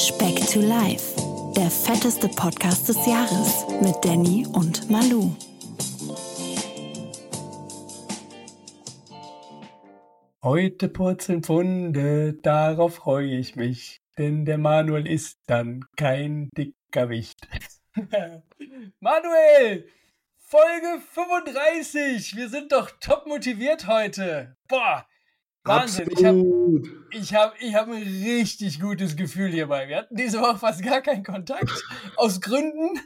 Speck to Life, der fetteste Podcast des Jahres mit Danny und Malu. Heute purzeln Pfunde, darauf freue ich mich, denn der Manuel ist dann kein dicker Wicht. Manuel, Folge 35, wir sind doch top motiviert heute. Boah, Wahnsinn, Absolut. ich habe ich hab, ich hab ein richtig gutes Gefühl hierbei. Wir hatten diese Woche fast gar keinen Kontakt, aus Gründen.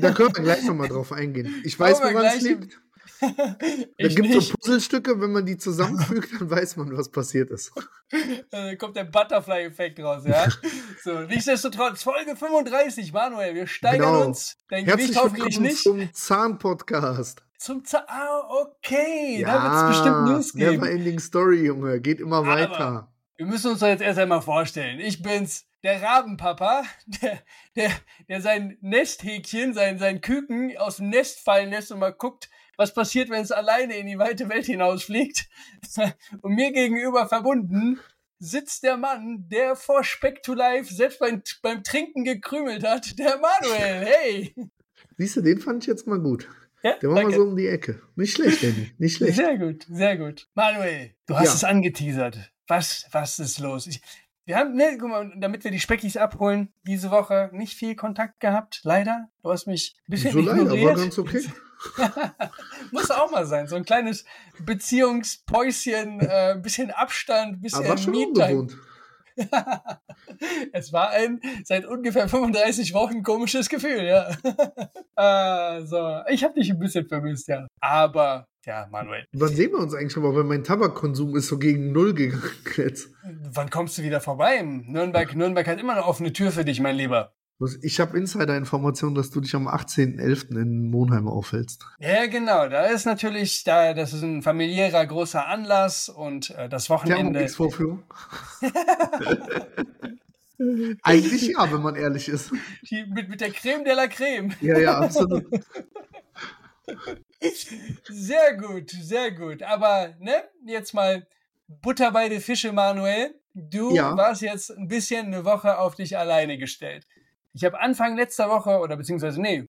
Da können wir gleich nochmal drauf eingehen. Ich weiß, woran es liegt. Da gibt es nicht. so Puzzlestücke, wenn man die zusammenfügt, dann weiß man, was passiert ist. Äh, kommt der Butterfly-Effekt raus, ja? so, nichtsdestotrotz, Folge 35, Manuel, wir steigern Genau. uns. Dein Herzlich Gewicht hoffentlich nicht. zum Zahn-Podcast. Zum Zahn. Ah, okay. da wird es bestimmt losgehen. Never Ending Story, Junge. Geht immer Aber- weiter. Wir müssen uns doch jetzt erst einmal vorstellen. Ich bin's, der Rabenpapa, der, der, der sein Nesthäkchen, sein, sein Küken aus dem Nest fallen lässt und mal guckt, was passiert, wenn es alleine in die weite Welt hinausfliegt. Und mir gegenüber verbunden sitzt der Mann, der vor Speck to Life selbst beim, beim Trinken gekrümelt hat, der Manuel. Hey! Siehst du, den fand ich jetzt mal gut. Ja, Der war mal danke. so um die Ecke. Nicht schlecht, Danny. Nicht schlecht. Sehr gut, sehr gut. Manuel, du hast Ja. es angeteasert. Was, was ist los? Ich, wir haben, ne, guck mal, damit wir die Speckis abholen, diese Woche nicht viel Kontakt gehabt, leider. Du hast mich ein bisschen So leider, war ganz okay. Muss auch mal sein. So ein kleines Beziehungspäuschen, äh, ein bisschen Abstand, ein bisschen Aber schon ungewohnt. Es war ein seit ungefähr 35 Wochen komisches Gefühl, ja. äh, so, ich habe dich ein bisschen vermisst, ja. Aber, ja, Manuel, Wann sehen wir uns eigentlich schon mal? Weil mein Tabakkonsum ist so gegen Null gegangen jetzt. Wann kommst du wieder vorbei? Nürnberg, Nürnberg hat immer eine offene Tür für dich, mein Lieber. Ich habe Insider-Informationen, dass du dich am 18.11. in Monheim aufhältst. Ja, genau. Da ist natürlich, da, das ist ein familiärer großer Anlass und äh, das Wochenende. Thermomix-Vorführung? Eigentlich ja, wenn man ehrlich ist. Die, mit, mit der Creme de la Creme. Ja, ja, absolut. Sehr gut, sehr gut. Aber, ne, jetzt mal Butter bei den Fische, Manuel. Du Ja. warst jetzt ein bisschen eine Woche auf dich alleine gestellt. Ich habe Anfang letzter Woche, oder beziehungsweise, nee,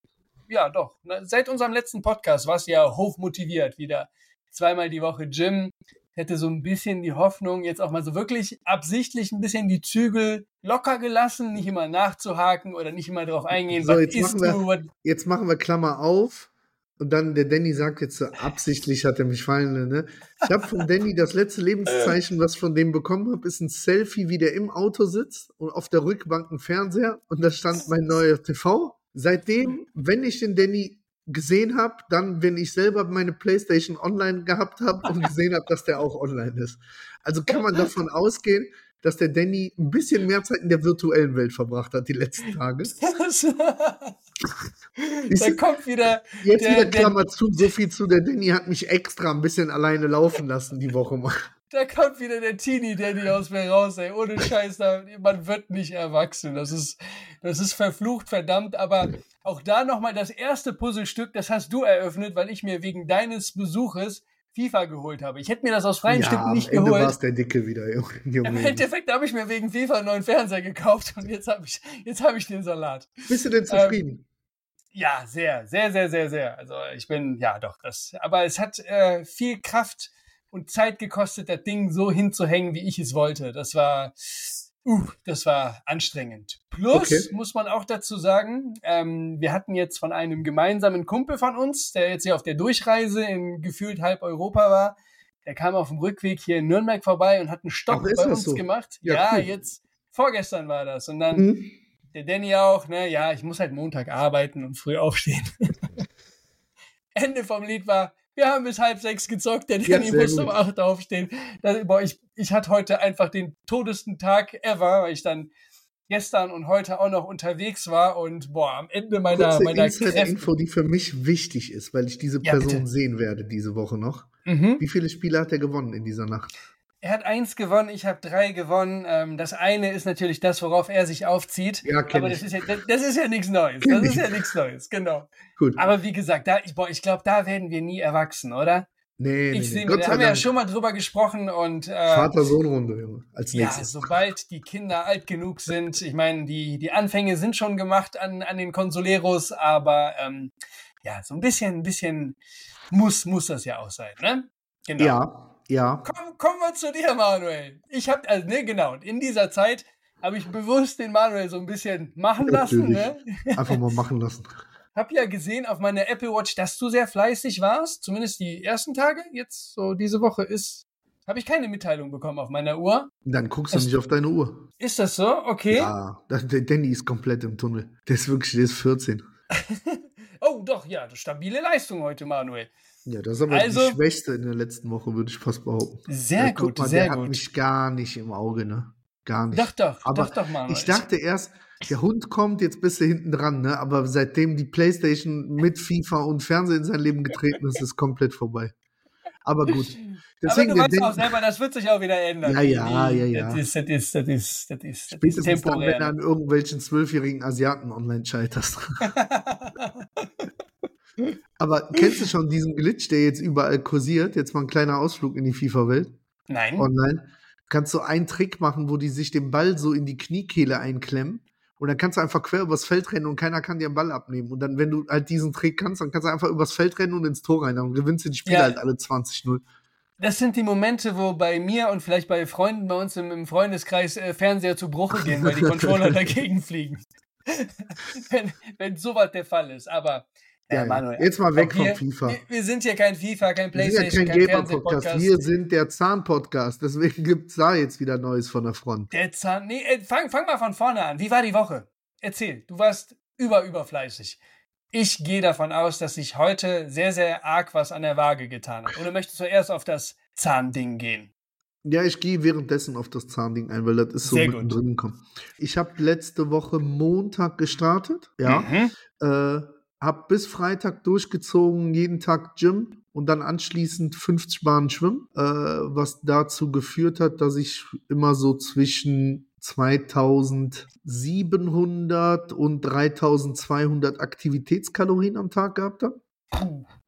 ja, doch, seit unserem letzten Podcast warst du ja hochmotiviert wieder. Zweimal die Woche Gym. Hätte so ein bisschen die Hoffnung, jetzt auch mal so wirklich absichtlich ein bisschen die Zügel locker gelassen, nicht immer nachzuhaken oder nicht immer drauf eingehen, So, was jetzt machen wir- du, Jetzt machen wir Klammer auf. Und dann, der Danny sagt jetzt so, absichtlich hat er mich fallen, ne? Ich habe von Danny das letzte Lebenszeichen, was ich von dem bekommen habe, ist ein Selfie, wie der im Auto sitzt und auf der Rückbank ein Fernseher und da stand mein neuer TV. Seitdem, wenn ich den Danny gesehen habe, dann, wenn ich selber meine Playstation online gehabt habe und gesehen habe, dass der auch online ist. Also kann man davon ausgehen, dass der Danny ein bisschen mehr Zeit in der virtuellen Welt verbracht hat die letzten Tage. da kommt wieder Jetzt der, wieder der, Klammer zu, so viel zu, der Danny hat mich extra ein bisschen alleine laufen lassen die Woche mal. da kommt wieder der Teenie Daddy aus mir raus, ey. Ohne Scheiß, man wird nicht erwachsen. Das ist, das ist verflucht, verdammt. Aber auch da nochmal das erste Puzzlestück, das hast du eröffnet, weil ich mir wegen deines Besuches FIFA geholt habe. Ich hätte mir das aus freien Stücken nicht am Ende geholt. es der Dicke wieder, Junge. Junge. Im Endeffekt habe ich mir wegen FIFA einen neuen Fernseher gekauft und jetzt habe ich, jetzt habe ich den Salat. Bist du denn zufrieden? Ja, sehr, sehr, sehr, sehr, sehr. Also ich bin, ja doch, das. Aber es hat äh, viel Kraft und Zeit gekostet, das Ding so hinzuhängen, wie ich es wollte. Das war, uh, das war anstrengend. Plus Okay. muss man auch dazu sagen, ähm, wir hatten jetzt von einem gemeinsamen Kumpel von uns, der jetzt hier auf der Durchreise in gefühlt halb Europa war. Der kam auf dem Rückweg hier in Nürnberg vorbei und hat einen Stopp bei uns so? gemacht. Ja, Ja, cool. jetzt vorgestern war das. Und dann Hm? der Danny auch, ne, ja, ich muss halt Montag arbeiten und früh aufstehen. Ende vom Lied war, wir haben bis halb sechs gezockt, der Ja, Danny sehr muss gut. um acht aufstehen. Das, boah, ich, ich hatte heute einfach den todesten Tag ever, weil ich dann gestern und heute auch noch unterwegs war und boah, am Ende meiner, Kurze meiner Kräfte. Insider-Info, die für mich wichtig ist, weil ich diese Ja, Person bitte. sehen werde diese Woche noch. Mhm. Wie viele Spiele hat er gewonnen in dieser Nacht? Er hat eins gewonnen, ich habe drei gewonnen. Ähm, das eine ist natürlich das, worauf er sich aufzieht. Ja, Aber das ist ja, das, das ist ja nichts Neues. Kenn Das ist ich. ja nichts Neues, genau. Gut. Aber wie gesagt, da, ich, boah, ich glaube, da werden wir nie erwachsen, oder? Nee, nee, Ich nee. sehe, Gott da haben wir ja schon mal drüber gesprochen und äh, Vater-Sohn-Runde, Junge. Als ja, nächstes. sobald die Kinder alt genug sind, ich meine, die, die Anfänge sind schon gemacht an, an den Consoleros, aber ähm, ja, so ein bisschen, ein bisschen muss, muss das ja auch sein, ne? Genau. Ja, ja. Komm, kommen wir zu dir, Manuel. Ich habe, also, ne, genau, und in dieser Zeit habe ich bewusst den Manuel so ein bisschen machen lassen, ne? Einfach mal machen lassen. Hab ja gesehen auf meiner Apple Watch, dass du sehr fleißig warst, zumindest die ersten Tage. Jetzt so diese Woche ist, habe ich keine Mitteilung bekommen auf meiner Uhr. Dann guckst du Es- nicht auf deine Uhr. Ist das so? Okay. Ja, der Danny ist komplett im Tunnel. Der ist wirklich, der ist 14. Oh, doch, ja, stabile Leistung heute, Manuel. Ja, das ist aber Also- die Schwächste in der letzten Woche, würde ich fast behaupten. Sehr Ja, gut, mal, sehr der hat gut. mich gar nicht im Auge, ne? Gar nicht. Doch, doch, Aber doch, doch, Manuel. Ich dachte erst, der Hund kommt, jetzt bist du hinten dran, ne? Aber seitdem die Playstation mit FIFA und Fernsehen in sein Leben getreten ist, ist es komplett vorbei. Aber gut. Deswegen, Aber du weißt auch selber, das wird sich auch wieder ändern. Ja, ja, ja, ja. Das ist, das ist, das ist, das ist, das spätestens dann, wenn temporär. du an irgendwelchen zwölfjährigen Asiaten online scheiterst. Aber kennst du schon diesen Glitch, der jetzt überall kursiert? Jetzt mal ein kleiner Ausflug in die FIFA-Welt. Nein. online, kannst du einen Trick machen, wo die sich den Ball so in die Kniekehle einklemmen. Und dann kannst du einfach quer übers Feld rennen und keiner kann dir den Ball abnehmen. Und dann, wenn du halt diesen Trick kannst, dann kannst du einfach übers Feld rennen und ins Tor rein. Dann gewinnst du die Spiele Ja. halt alle 20-0. Das sind die Momente, wo bei mir und vielleicht bei Freunden bei uns im, im Freundeskreis äh, Fernseher zu Bruche gehen, weil die Controller dagegen fliegen. wenn, wenn sowas der Fall ist. Aber Ja, Manuel. Jetzt mal weg wir, von FIFA. Wir, wir sind hier kein FIFA, kein Wir sind ja Playstation, kein kein. Fernsehpodcast. Wir sind der Zahn-Podcast. Deswegen gibt es da jetzt wieder Neues von der Front. Der Zahn. Nee, äh, fang, fang mal von vorne an. Wie war die Woche? Erzähl. Du warst über, überfleißig. Ich gehe davon aus, dass sich heute sehr, sehr arg was an der Waage getan hat. Oder möchtest du erst auf das Zahnding gehen? Ja, ich gehe währenddessen auf das Zahnding ein, weil das ist so mittendrin gekommen. Ich habe letzte Woche Montag gestartet. Ja. Mhm. Äh, hab bis Freitag durchgezogen, jeden Tag Gym und dann anschließend 50 Bahnen Schwimmen, äh, was dazu geführt hat, dass ich immer so zwischen 2700 und 3200 Aktivitätskalorien am Tag gehabt habe.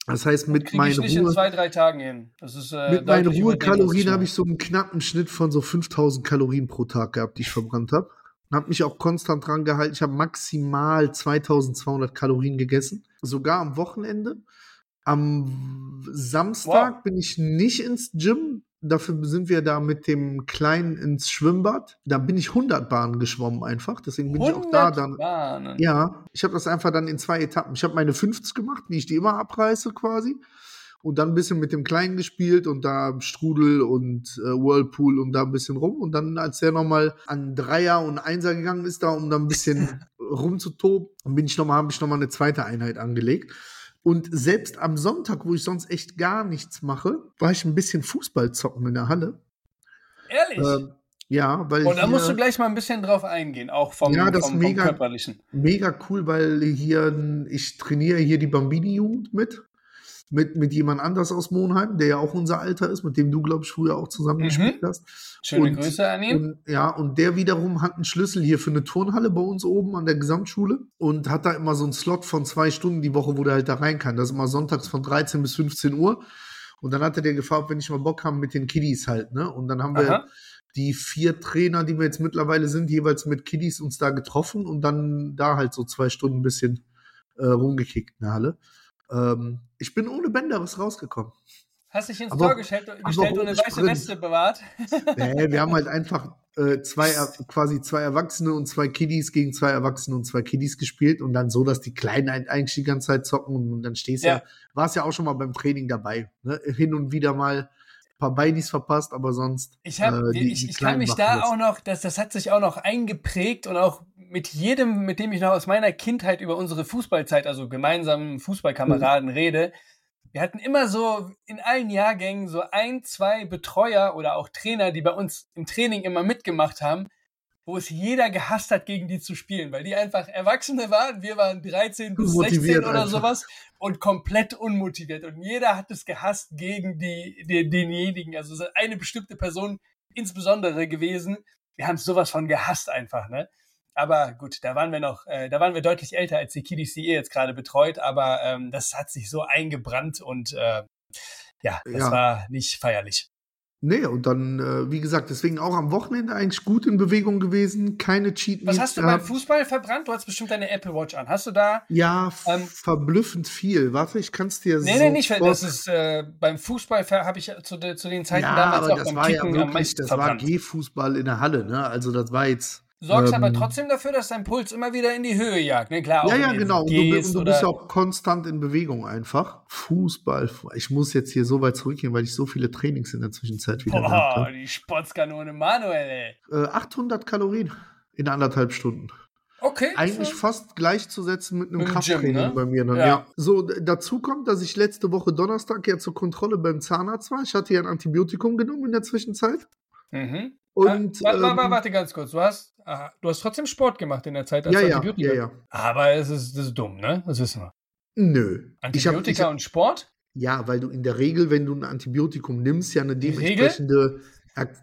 Das heißt, mit meinen ich nicht in Ruhe, zwei, drei Tagen hin. Ist, äh, mit meinen Ruhekalorien habe ich so einen knappen Schnitt von so 5000 Kalorien pro Tag gehabt, die ich verbrannt habe. Habe mich auch konstant dran gehalten. Ich habe maximal 2200 Kalorien gegessen, sogar am Wochenende. Am Samstag Wow. bin ich nicht ins Gym. Dafür sind wir da mit dem Kleinen ins Schwimmbad. Da bin ich 100 Bahnen geschwommen einfach. Deswegen bin ich auch da 100 dann. Bahnen. Ja, ich habe das einfach dann in zwei Etappen. Ich habe meine 50 gemacht, wie ich die immer abreiße quasi. Und dann ein bisschen mit dem Kleinen gespielt und da Strudel und äh, Whirlpool und da ein bisschen rum. Und dann, als der nochmal an Dreier und Einser gegangen ist, da um da ein bisschen rumzutoben, dann bin ich noch mal, habe ich nochmal eine zweite Einheit angelegt. Und selbst am Sonntag, wo ich sonst echt gar nichts mache, war ich ein bisschen Fußball zocken in der Halle. Ehrlich? Ähm, ja, weil Und da hier- musst du gleich mal ein bisschen drauf eingehen, auch vom, Ja, das vom, vom mega- Körperlichen. mega cool, weil hier, ich trainiere hier die Bambini-Jugend mit. Mit, mit jemand anders aus Monheim, der ja auch unser Alter ist, mit dem du, glaube ich, früher auch zusammen Mhm. gespielt hast. Schöne Und- Grüße an ihn. Und, ja, und der wiederum hat einen Schlüssel hier für eine Turnhalle bei uns oben an der Gesamtschule und hat da immer so einen Slot von zwei Stunden die Woche, wo der halt da rein kann. Das ist immer sonntags von 13 bis 15 Uhr. Und dann hatte der gefragt, wenn ich mal Bock habe mit den Kiddies halt, ne? Und dann haben wir Aha. die vier Trainer, die wir jetzt mittlerweile sind, jeweils mit Kiddies uns da getroffen und dann da halt so zwei Stunden ein bisschen äh, rumgekickt in der Halle. Ähm, ich bin ohne Bänderes rausgekommen. Hast dich ins Aber- Tor gestellt, gestellt und eine weiße Sprint. Weste bewahrt? Nee, wir haben halt einfach äh, zwei, quasi zwei Erwachsene und zwei Kiddies gegen zwei Erwachsene und zwei Kiddies gespielt und dann so, dass die Kleinen eigentlich die ganze Zeit zocken und dann stehst Ja. ja, war es ja auch schon mal beim Training dabei. Ne? Hin und wieder mal paar Beinies verpasst, aber sonst. Ich, hab, äh, die- ich, die ich kann mich da das. auch noch, das, das hat sich auch noch eingeprägt und auch mit jedem, mit dem ich noch aus meiner Kindheit über unsere Fußballzeit, also gemeinsamen Fußballkameraden Mhm. rede. Wir hatten immer so in allen Jahrgängen so ein, zwei Betreuer oder auch Trainer, die bei uns im Training immer mitgemacht haben, wo es jeder gehasst hat, gegen die zu spielen, weil die einfach Erwachsene waren. Wir waren 13 bis 16 Unmotiviert oder einfach. sowas und komplett unmotiviert. Und jeder hat es gehasst gegen die, die, denjenigen. Also so eine bestimmte Person insbesondere gewesen. Wir haben sowas von gehasst einfach, ne? Aber gut, da waren wir noch, äh, da waren wir deutlich älter als die Kiddies, die ihr jetzt gerade betreut, aber ähm, das hat sich so eingebrannt und äh, ja, das Ja. war nicht feierlich. Nee, und dann, äh, wie gesagt, deswegen auch am Wochenende eigentlich gut in Bewegung gewesen, keine Cheat Was hast du beim. Fußball verbrannt? Du hast bestimmt deine Apple Watch an. Hast du da Ja, Ähm, verblüffend viel. Warte, ich kann es dir Nee, so nee, nicht, das ist äh, beim Fußball habe ich zu, de, zu den Zeiten ja, damals aber auch das beim war ja Kicken am wirklich, das war verbrannt. G-Fußball in der Halle, ne? Also das war jetzt. Du sorgst aber ähm, trotzdem dafür, dass dein Puls immer wieder in die Höhe jagt, ne? Klar, Ja, ja, genau. Und du, und du bist auch konstant in Bewegung einfach. Fußball. Ich muss jetzt hier so weit zurückgehen, weil ich so viele Trainings in der Zwischenzeit wieder Boah, die Sportskanone Manuel, ey. Äh, 800 Kalorien in anderthalb Stunden. Okay. Eigentlich fast gleichzusetzen mit einem Krafttraining ne? bei mir dann. Ja. Ja. So, dazu kommt, dass ich letzte Woche Donnerstag ja zur Kontrolle beim Zahnarzt war. Ich hatte ja ein Antibiotikum genommen in der Zwischenzeit. Mhm. Und warte, warte, ähm, warte ganz kurz. Du hast, aha, du hast trotzdem Sport gemacht in der Zeit, als ja, du ja, Antibiotika. ja, ja. Aber es ist, das ist dumm, ne? Das wissen wir. Nö. Ich hab, Antibiotika ich hab, und Sport? ja, weil du in der Regel, wenn du ein Antibiotikum nimmst, ja eine dementsprechende, Er-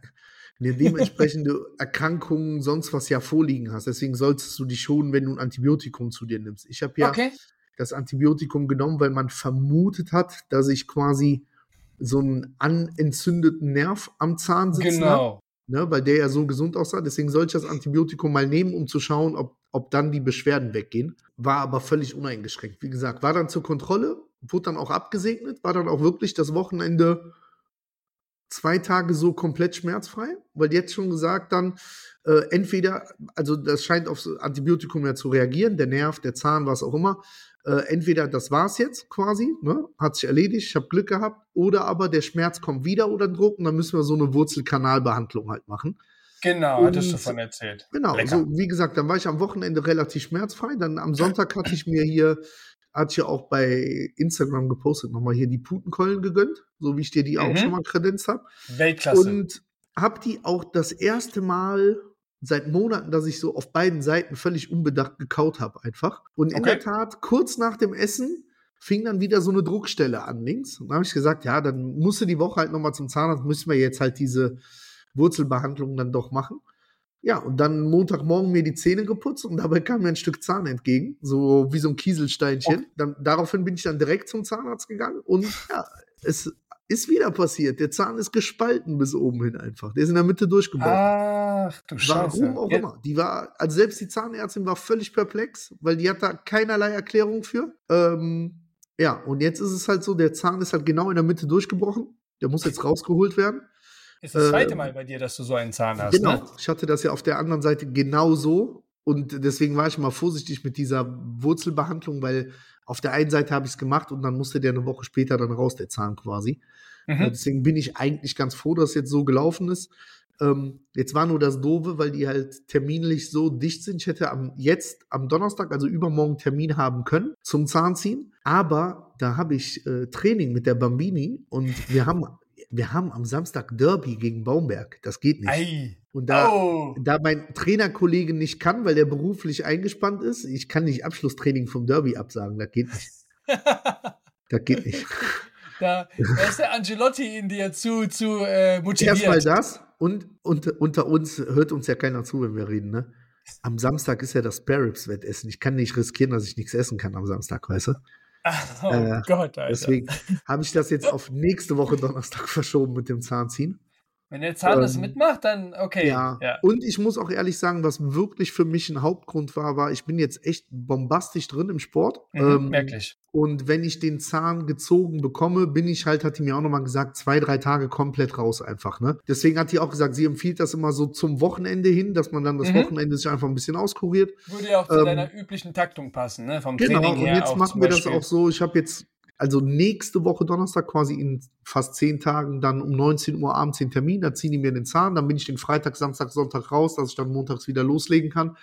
eine dementsprechende Erkrankung, sonst was ja vorliegen hast. Deswegen solltest du dich schonen, wenn du ein Antibiotikum zu dir nimmst. Ich habe ja Okay. das Antibiotikum genommen, weil man vermutet hat, dass ich quasi so einen anentzündeten Nerv am Zahn sitzen Genau. ne, weil der ja so gesund aussah. Deswegen sollte ich das Antibiotikum mal nehmen, um zu schauen, ob, ob dann die Beschwerden weggehen. War aber völlig uneingeschränkt. Wie gesagt, war dann zur Kontrolle, wurde dann auch abgesegnet, war dann auch wirklich das Wochenende zwei Tage so komplett schmerzfrei, weil jetzt schon gesagt dann, äh, entweder, also das scheint aufs Antibiotikum ja zu reagieren, der Nerv, der Zahn, was auch immer, äh, entweder das war's jetzt quasi, ne, hat sich erledigt, ich habe Glück gehabt, oder aber der Schmerz kommt wieder oder Druck und dann müssen wir so eine Wurzelkanalbehandlung halt machen. Genau, hattest du Und- von erzählt. Genau, Lecker. so wie gesagt, dann war ich am Wochenende relativ schmerzfrei. Dann am Sonntag hatte ich mir hier, hatte ich ja auch bei Instagram gepostet, nochmal hier die Putenkeulen gegönnt, so wie ich dir die auch Mhm. schon mal kredenzt habe. Weltklasse. Und habe die auch das erste Mal seit Monaten, dass ich so auf beiden Seiten völlig unbedacht gekaut habe einfach. Und in Okay. der Tat, kurz nach dem Essen fing dann wieder so eine Druckstelle an links. Und dann habe ich gesagt, ja, dann musste die Woche halt nochmal zum Zahnarzt, müssen wir jetzt halt diese Wurzelbehandlung dann doch machen. Ja, und dann Montagmorgen mir die Zähne geputzt und dabei kam mir ein Stück Zahn entgegen, so wie so ein Kieselsteinchen. Dann, daraufhin bin ich dann direkt zum Zahnarzt gegangen und ja, es ist wieder passiert. Der Zahn ist gespalten bis oben hin einfach. Der ist in der Mitte durchgebrochen. Ach, du Scheiße. Warum auch Ja, immer. Die war, also selbst die Zahnärztin war völlig perplex, weil die hat da keinerlei Erklärung für. Ähm, ja, und jetzt ist es halt so, der Zahn ist halt genau in der Mitte durchgebrochen. Der muss jetzt rausgeholt werden. Ist das zweite äh, Mal bei dir, dass du so einen Zahn hast, Genau. ne? Ich hatte das ja auf der anderen Seite genauso. Und deswegen war ich mal vorsichtig mit dieser Wurzelbehandlung, weil auf der einen Seite habe ich es gemacht und dann musste der eine Woche später dann raus, der Zahn quasi. Äh, Mhm. Deswegen bin ich eigentlich ganz froh, dass jetzt so gelaufen ist. Ähm, jetzt war nur das Doofe, weil die halt terminlich so dicht sind. Ich hätte am, jetzt am Donnerstag, also übermorgen, Termin haben können zum Zahnziehen. Aber da habe ich äh, Training mit der Bambini und wir haben, wir haben am Samstag Derby gegen Baumberg. Das geht nicht. Ei. Und da, Oh. da mein Trainerkollege nicht kann, weil der beruflich eingespannt ist, ich kann nicht Abschlusstraining vom Derby absagen. Das geht nicht. Das geht nicht. da, da ist der Angelotti in dir zu, zu äh, motiviert. Erstmal das und, und unter uns hört uns ja keiner zu, wenn wir reden, ne? Am Samstag ist ja das Spare-Ribs-Wettessen. Ich kann nicht riskieren, dass ich nichts essen kann am Samstag, weißt du? oh Äh, Gott, Alter. Deswegen habe ich das jetzt auf nächste Woche Donnerstag verschoben mit dem Zahnziehen. Wenn der Zahn das ähm, mitmacht, dann okay. Ja. ja. Und ich muss auch ehrlich sagen, was wirklich für mich ein Hauptgrund war, war, ich bin jetzt echt bombastisch drin im Sport. Mhm, Ähm, merklich. Und wenn ich den Zahn gezogen bekomme, bin ich halt, hat die mir auch nochmal gesagt, zwei, drei Tage komplett raus einfach. Ne? Deswegen hat die auch gesagt, sie empfiehlt das immer so zum Wochenende hin, dass man dann das Mhm. Wochenende sich einfach ein bisschen auskuriert. Würde ja auch zu ähm, deiner üblichen Taktung passen, ne? Vom Genau, Training und her jetzt auch machen wir das auch so. Ich habe jetzt, also nächste Woche Donnerstag quasi in fast zehn Tagen dann um 19 Uhr abends den Termin, da ziehen die mir den Zahn, dann bin ich den Freitag, Samstag, Sonntag raus, dass ich dann montags wieder loslegen kann.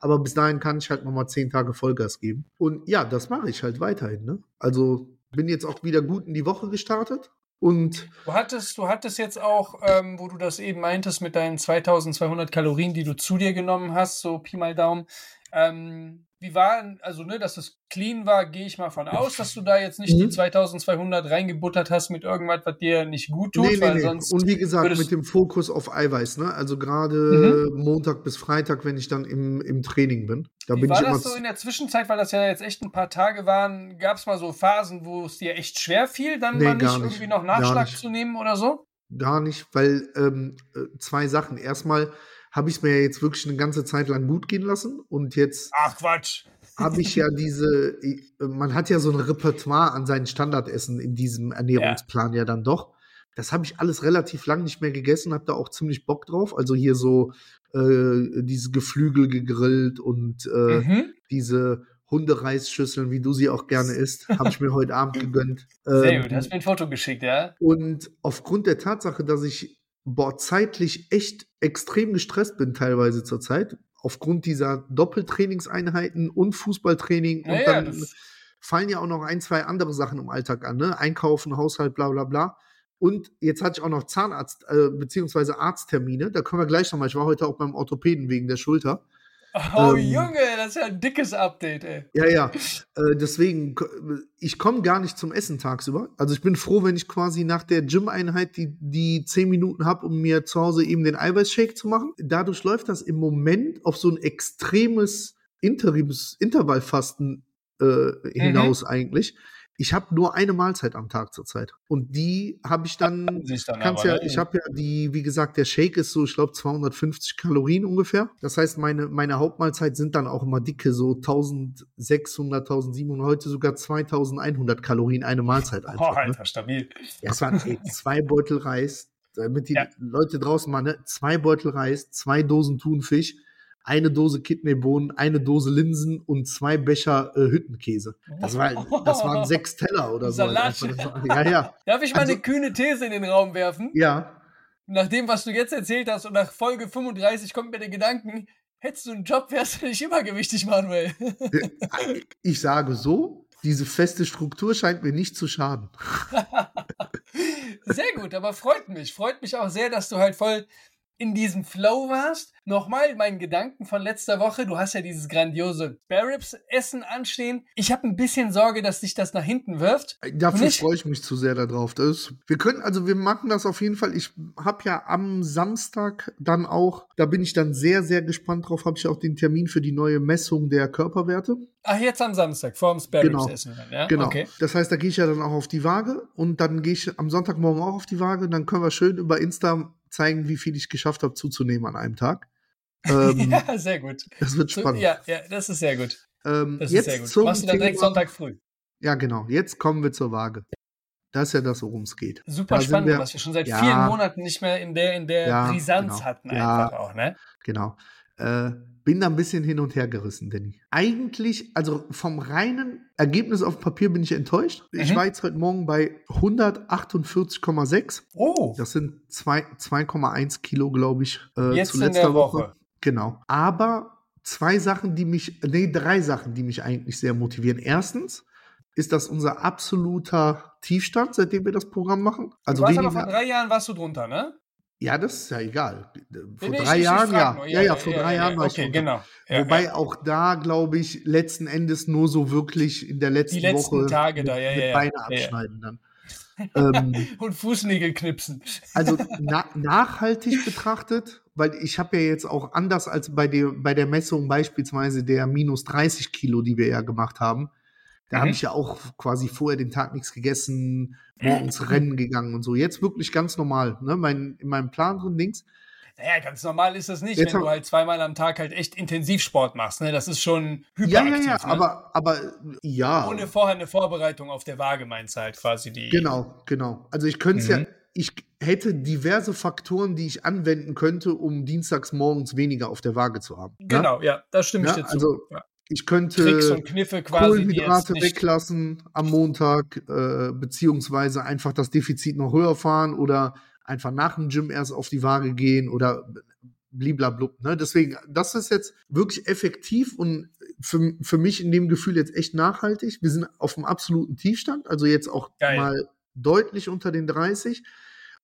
Aber bis dahin kann ich halt nochmal zehn Tage Vollgas geben. Und ja, das mache ich halt weiterhin. Ne? Also bin jetzt auch wieder gut in die Woche gestartet. Und Du hattest, du hattest jetzt auch, ähm, wo du das eben meintest, mit deinen 2200 Kalorien, die du zu dir genommen hast, so Pi mal Daumen, Ähm, wie war, also ne, dass es clean war, gehe ich mal von aus, dass du da jetzt nicht mhm. die 2200 reingebuttert hast mit irgendwas, was dir nicht gut tut, nee, nee, nee. sonst. Und wie gesagt, mit dem Fokus auf Eiweiß, ne? Also gerade mhm. Montag bis Freitag, wenn ich dann im, im Training bin. Da wie bin war ich das so in der Zwischenzeit, weil das ja jetzt echt ein paar Tage waren, gab es mal so Phasen, wo es dir echt schwer fiel, dann mal nicht, nicht irgendwie noch Nachschlag zu nehmen oder so? Gar nicht, weil ähm, äh, zwei Sachen. Erstmal habe ich es mir ja jetzt wirklich eine ganze Zeit lang gut gehen lassen und jetzt. Ach Quatsch. Habe ich ja diese, man hat ja so ein Repertoire an seinen Standardessen in diesem Ernährungsplan ja, ja dann doch. Das habe ich alles relativ lang nicht mehr gegessen, habe da auch ziemlich Bock drauf. Also hier so äh, diese Geflügel gegrillt und äh, mhm. diese Hundereisschüsseln, wie du sie auch gerne isst, habe ich mir heute Abend gegönnt. Sehr ähm, gut, hast mir ein Foto geschickt, ja? Und aufgrund der Tatsache, dass ich boah, zeitlich echt extrem gestresst bin, teilweise zur Zeit, aufgrund dieser Doppeltrainingseinheiten und Fußballtraining. Ja, und dann ja, fallen ja auch noch ein, zwei andere Sachen im Alltag an, ne? Einkaufen, Haushalt, bla bla bla. Und jetzt hatte ich auch noch Zahnarzt- äh, bzw. Arzttermine. Da können wir gleich nochmal. Ich war heute auch beim Orthopäden wegen der Schulter. Oh ähm, Junge, das ist ja ein dickes Update, ey. Ja, ja. Äh, deswegen, ich komme gar nicht zum Essen tagsüber. Also ich bin froh, wenn ich quasi nach der Gym-Einheit die, die 10 Minuten habe, um mir zu Hause eben den Eiweißshake zu machen. Dadurch läuft das im Moment auf so ein extremes Interims Intervallfasten äh, mhm. hinaus mhm. eigentlich ich habe nur eine Mahlzeit am Tag zurzeit. Und die habe ich dann, dann kannst ja, ne? ich habe ja die, wie gesagt, der Shake ist so, ich glaube, 250 Kalorien ungefähr. Das heißt, meine, meine Hauptmahlzeit sind dann auch immer dicke, so 1600, 1700, heute sogar 2100 Kalorien eine Mahlzeit einfach. Oh, Alter, ne? stabil. Ja, es waren ey, zwei Beutel Reis, damit die ja. Leute draußen mal, ne, zwei Beutel Reis, zwei Dosen Thunfisch, eine Dose Kidneybohnen, eine Dose Linsen und zwei Becher äh, Hüttenkäse. Das, war, das waren sechs Teller oder Salat. so. ja, ja. Darf ich mal also, eine kühne These in den Raum werfen? Ja. Nach dem, was du jetzt erzählt hast und nach Folge 35 kommt mir der Gedanken, hättest du einen Job, wärst du nicht übergewichtig, Manuel. Äh, ich sage so, diese feste Struktur scheint mir nicht zu schaden. sehr gut, aber freut mich. Freut mich auch sehr, dass du halt voll in diesem Flow warst. Nochmal meinen Gedanken von letzter Woche. Du hast ja dieses grandiose Sparrows-Essen anstehen. Ich habe ein bisschen Sorge, dass sich das nach hinten wirft. Dafür freue ich mich zu sehr darauf. Das, wir können, also wir machen das auf jeden Fall. Ich habe ja am Samstag dann auch, da bin ich dann sehr, sehr gespannt drauf, habe ich auch den Termin für die neue Messung der Körperwerte. Ach, jetzt am Samstag, vorm Sparrows-Essen. Genau, ja? genau. Okay. Das heißt, da gehe ich ja dann auch auf die Waage und dann gehe ich am Sonntagmorgen auch auf die Waage. Dann können wir schön über Insta zeigen, wie viel ich geschafft habe zuzunehmen an einem Tag. Ähm, ja, sehr gut. Das wird spannend. Ja, ja das ist sehr gut. Ähm, das ist sehr gut. Machst du dann direkt Sonntag früh. Ja, genau. Jetzt kommen wir zur Waage. Das ist ja das, worum es geht. Super da spannend, wir, was wir schon seit ja, vielen Monaten nicht mehr in der, in der ja, Brisanz genau, hatten, einfach ja, auch, ne? Genau. Äh, bin da ein bisschen hin und her gerissen, Danny. Eigentlich, also vom reinen Ergebnis auf Papier bin ich enttäuscht. Mhm. Ich war jetzt heute Morgen bei 148,6. Oh. Das sind 2,1 Kilo, glaube ich, äh, jetzt zu letzter Woche. Woche. Genau. Aber zwei Sachen, die mich, nee, drei Sachen, die mich eigentlich sehr motivieren. Erstens ist das unser absoluter Tiefstand, seitdem wir das Programm machen. Also du warst aber vor drei Jahren warst du drunter, ne? Ja, das ist ja egal. Vor nee, drei Jahren, ja. ja. Ja, ja, vor ja, drei Jahren war okay, ich genau. Wobei auch da, glaube ich, letzten Endes nur so wirklich in der letzten, Die letzten Woche Tage da, ja, mit Beine abschneiden dann. ähm, Und Fußnägel knipsen. Also na nachhaltig betrachtet, weil ich habe ja jetzt auch anders als bei der, bei der Messung beispielsweise der minus 30 Kilo, die wir ja gemacht haben, da mhm. habe ich ja auch quasi vorher den Tag nichts gegessen, morgens mhm. rennen gegangen und so. Jetzt wirklich ganz normal, ne? Mein, in meinem Plan drin links. Naja, ganz normal ist das nicht, Jetzt wenn du halt zweimal am Tag halt echt Intensivsport machst. Ne? Das ist schon hyperaktiv. Ja, ja, ja, ne? aber, aber ja. Ohne vorher eine Vorbereitung auf der Waage meinst du halt quasi die. Genau, genau. Also ich könnte es mhm. ja, ich hätte diverse Faktoren, die ich anwenden könnte, um dienstags morgens weniger auf der Waage zu haben. Ne? Genau, ja, ja das stimme ich ja, dir zu. Also, ja. Ich könnte Kohlenhydrate weglassen am Montag, äh, beziehungsweise einfach das Defizit noch höher fahren oder einfach nach dem Gym erst auf die Waage gehen oder bliblablub. Ne? Deswegen, das ist jetzt wirklich effektiv und für, für mich in dem Gefühl jetzt echt nachhaltig. Wir sind auf dem absoluten Tiefstand, also jetzt auch Geil. mal deutlich unter den 30.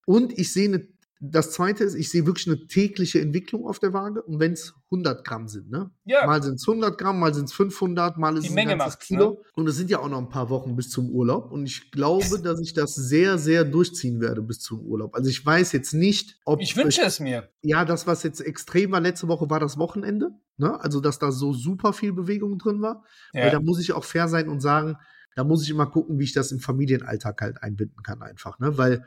Und ich sehe eine das zweite ist, ich sehe wirklich eine tägliche Entwicklung auf der Waage. Und wenn es 100 Gramm sind, ne? Ja. Mal sind es 100 Gramm, mal sind es 500, mal ist Die es Menge ein ganzes Kilo. ne? Und es sind ja auch noch ein paar Wochen bis zum Urlaub. Und ich glaube, dass ich das sehr, sehr durchziehen werde bis zum Urlaub. Also ich weiß jetzt nicht, ob Ich wünsche es mir. ja, das, was jetzt extrem war letzte Woche, war das Wochenende. Ne? Also, dass da so super viel Bewegung drin war. Weil da Ja. muss ich auch fair sein und sagen, da muss ich immer gucken, wie ich das im Familienalltag halt einbinden kann, einfach. Ne? Weil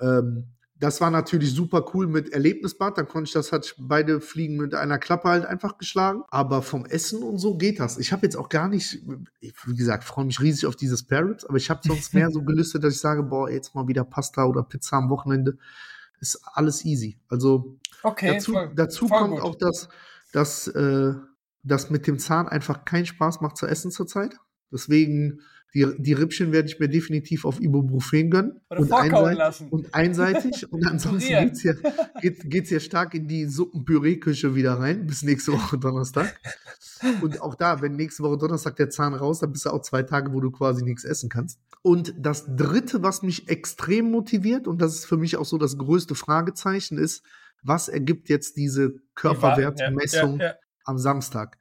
ähm, das war natürlich super cool mit Erlebnisbad. Dann konnte ich das halt beide Fliegen mit einer Klappe halt einfach geschlagen. Aber vom Essen und so geht das. Ich habe jetzt auch gar nicht, ich, wie gesagt, freue mich riesig auf dieses Parrots, aber ich habe sonst mehr so gelüstet, dass ich sage, boah, jetzt mal wieder Pasta oder Pizza am Wochenende. Ist alles easy. Also Okay, dazu, voll, dazu voll kommt gut. auch, dass, dass äh, das mit dem Zahn einfach keinen Spaß macht zu essen zurzeit. Deswegen, die, die Rippchen werde ich mir definitiv auf Ibuprofen gönnen. Oder und, einseitig, lassen. und einseitig. und ansonsten Pürieren. geht's hier, geht, geht's stark in die Suppenpüree-Küche wieder rein, bis nächste Woche Donnerstag. Und auch da, wenn nächste Woche Donnerstag der Zahn raus, dann bist du auch zwei Tage, wo du quasi nichts essen kannst. Und das dritte, was mich extrem motiviert, und das ist für mich auch so das größte Fragezeichen, ist, was ergibt jetzt diese Körperwertmessung Ja, ja, ja. am Samstag?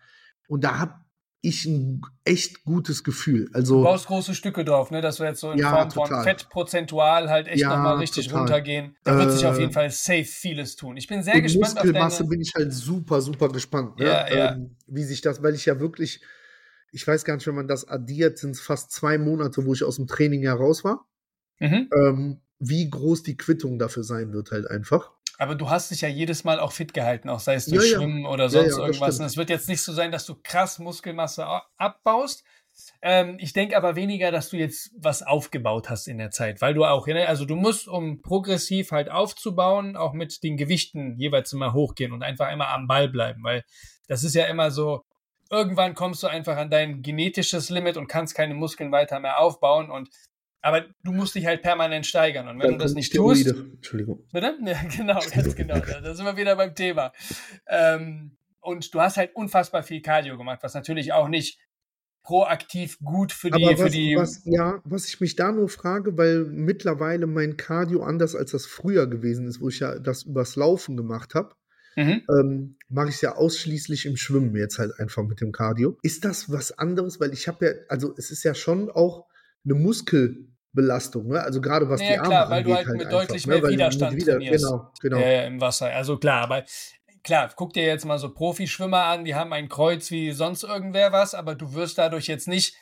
Und da habe ich ein echt gutes Gefühl. Du Also, baust große Stücke drauf, ne? dass wir jetzt so in Ja, Form von total. Fett prozentual halt echt Ja, nochmal richtig total. runtergehen. Da wird sich auf Äh, jeden Fall safe vieles tun. Ich bin sehr gespannt auf Muskelmasse deine... bin ich halt super, super gespannt, ne? Ja, ja. Ähm, wie sich das, weil ich ja wirklich, ich weiß gar nicht, wenn man das addiert, sind es fast zwei Monate, wo ich aus dem Training ja raus war. Mhm. Ähm, wie groß die Quittung dafür sein wird, halt einfach. Aber du hast dich ja jedes Mal auch fit gehalten, auch sei es durch ja. Schwimmen oder Ja, sonst ja, irgendwas. Und es wird jetzt nicht so sein, dass du krass Muskelmasse abbaust. Ähm, ich denke aber weniger, dass du jetzt was aufgebaut hast in der Zeit, weil du auch, ne, also du musst, um progressiv halt aufzubauen, auch mit den Gewichten jeweils immer hochgehen und einfach immer am Ball bleiben, weil das ist ja immer so, irgendwann kommst du einfach an dein genetisches Limit und kannst keine Muskeln weiter mehr aufbauen und aber du musst dich halt permanent steigern und wenn du das nicht Steroide. tust, Entschuldigung. Bitte? Ja, genau, ganz genau. Da sind wir wieder beim Thema. Ähm, und du hast halt unfassbar viel Cardio gemacht, was natürlich auch nicht proaktiv gut für die, Aber für was, die. was, ja, was ich mich da nur frage, weil mittlerweile mein Cardio anders als das früher gewesen ist, wo ich ja das übers Laufen gemacht habe, Mhm. ähm, mache ich es ja ausschließlich im Schwimmen jetzt halt einfach mit dem Cardio. Ist das was anderes? Weil ich habe ja, also es ist ja schon auch eine Muskelbelastung, ne? Also gerade was Ja, die Arme klar, weil du angeht halt mit einfach, deutlich ne? mehr du Widerstand mit Wider- trainierst. Genau, genau. äh, im Wasser. Also klar, aber klar, guck dir jetzt mal so Profischwimmer an, die haben ein Kreuz wie sonst irgendwer was, aber du wirst dadurch jetzt nicht,